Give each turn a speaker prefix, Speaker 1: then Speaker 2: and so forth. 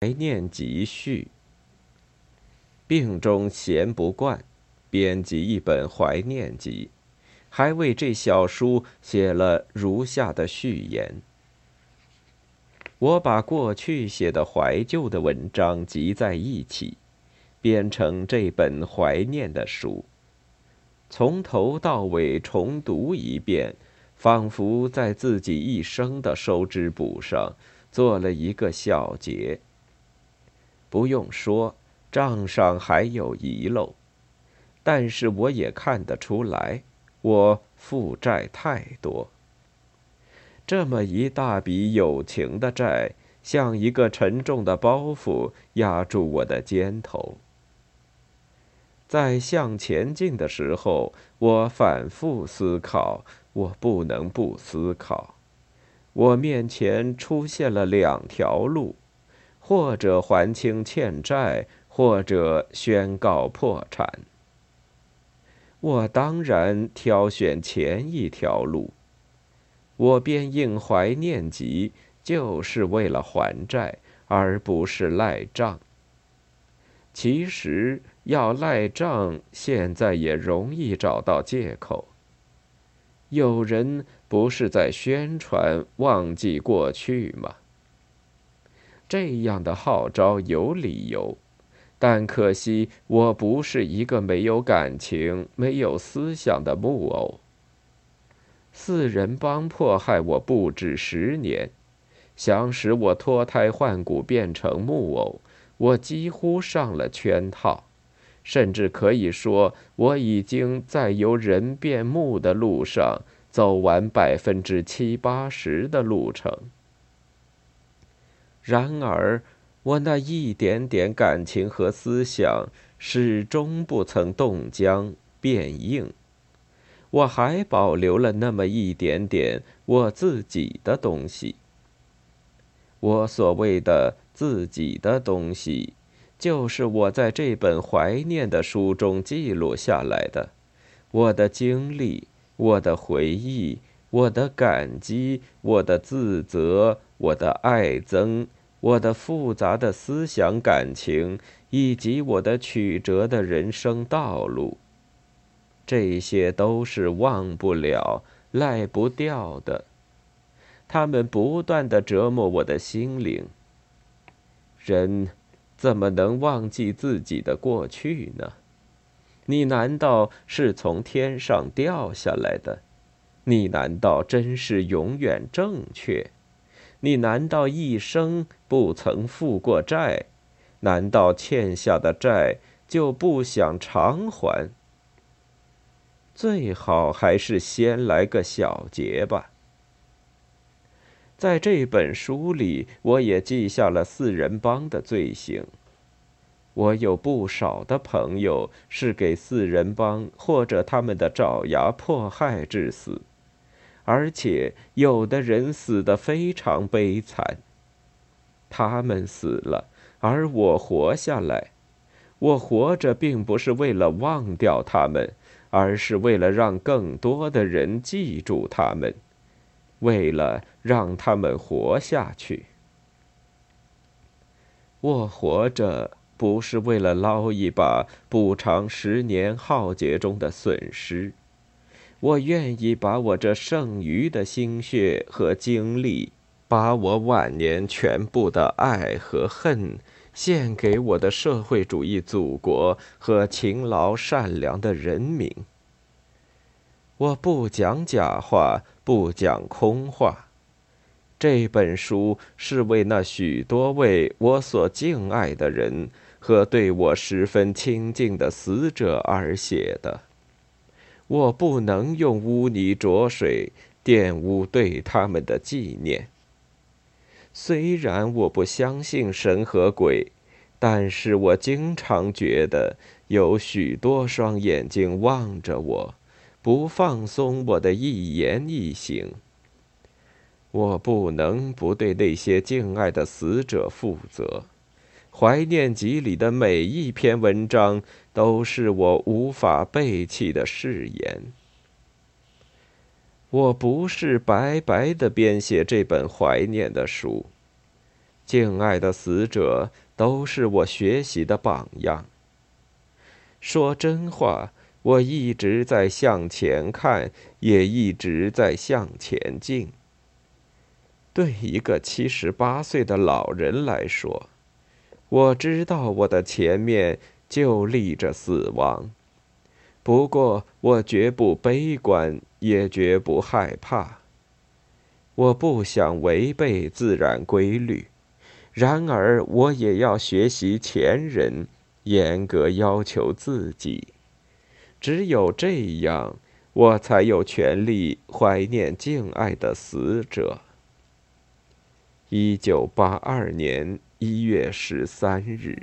Speaker 1: 怀念集序。病中闲不惯，编辑一本怀念集，还为这小书写了如下的序言：我把过去写的怀旧的文章集在一起，编成这本怀念的书，从头到尾重读一遍，仿佛在自己一生的收支簿上做了一个小结。不用说，账上还有遗漏，但是我也看得出来，我负债太多。这么一大笔友情的债，像一个沉重的包袱压住我的肩头。在向前进的时候，我反复思考，我不能不思考。我面前出现了两条路。或者还清欠债，或者宣告破产。我当然挑选前一条路。我便应怀念及，就是为了还债，而不是赖账。其实要赖账，现在也容易找到借口。有人不是在宣传忘记过去吗？这样的号召有理由，但可惜我不是一个没有感情、没有思想的木偶。四人帮迫害我不止十年，想使我脱胎换骨变成木偶，我几乎上了圈套，甚至可以说我已经在由人变木的路上走完百分之七八十的路程。然而，我那一点点感情和思想始终不曾冻僵变硬，我还保留了那么一点点我自己的东西。我所谓的自己的东西，就是我在这本怀念的书中记录下来的，我的经历，我的回忆，我的感激，我的自责，我的爱憎。我的复杂的思想感情，以及我的曲折的人生道路，这些都是忘不了、赖不掉的。他们不断的折磨我的心灵。人怎么能忘记自己的过去呢？你难道是从天上掉下来的？你难道真是永远正确？你难道一生不曾负过债？难道欠下的债就不想偿还？最好还是先来个小结吧。在这本书里，我也记下了四人帮的罪行。我有不少的朋友是给四人帮或者他们的爪牙迫害致死。而且有的人死得非常悲惨。他们死了，而我活下来。我活着并不是为了忘掉他们，而是为了让更多的人记住他们，为了让他们活下去。我活着不是为了捞一把补偿十年浩劫中的损失。我愿意把我这剩余的心血和精力，把我晚年全部的爱和恨，献给我的社会主义祖国和勤劳善良的人民。我不讲假话，不讲空话。这本书是为那许多位我所敬爱的人和对我十分亲近的死者而写的。我不能用污泥浊水玷污对他们的纪念。虽然我不相信神和鬼，但是我经常觉得有许多双眼睛望着我，不放松我的一言一行。我不能不对那些敬爱的死者负责。怀念集里的每一篇文章都是我无法背弃的誓言。我不是白白的编写这本怀念的书，敬爱的死者都是我学习的榜样。说真话，我一直在向前看，也一直在向前进。对一个七十八岁的老人来说，我知道我的前面就立着死亡。不过，我绝不悲观，也绝不害怕。我不想违背自然规律，然而我也要学习前人，严格要求自己。只有这样，我才有权利怀念敬爱的死者。一九八二年一月十三日。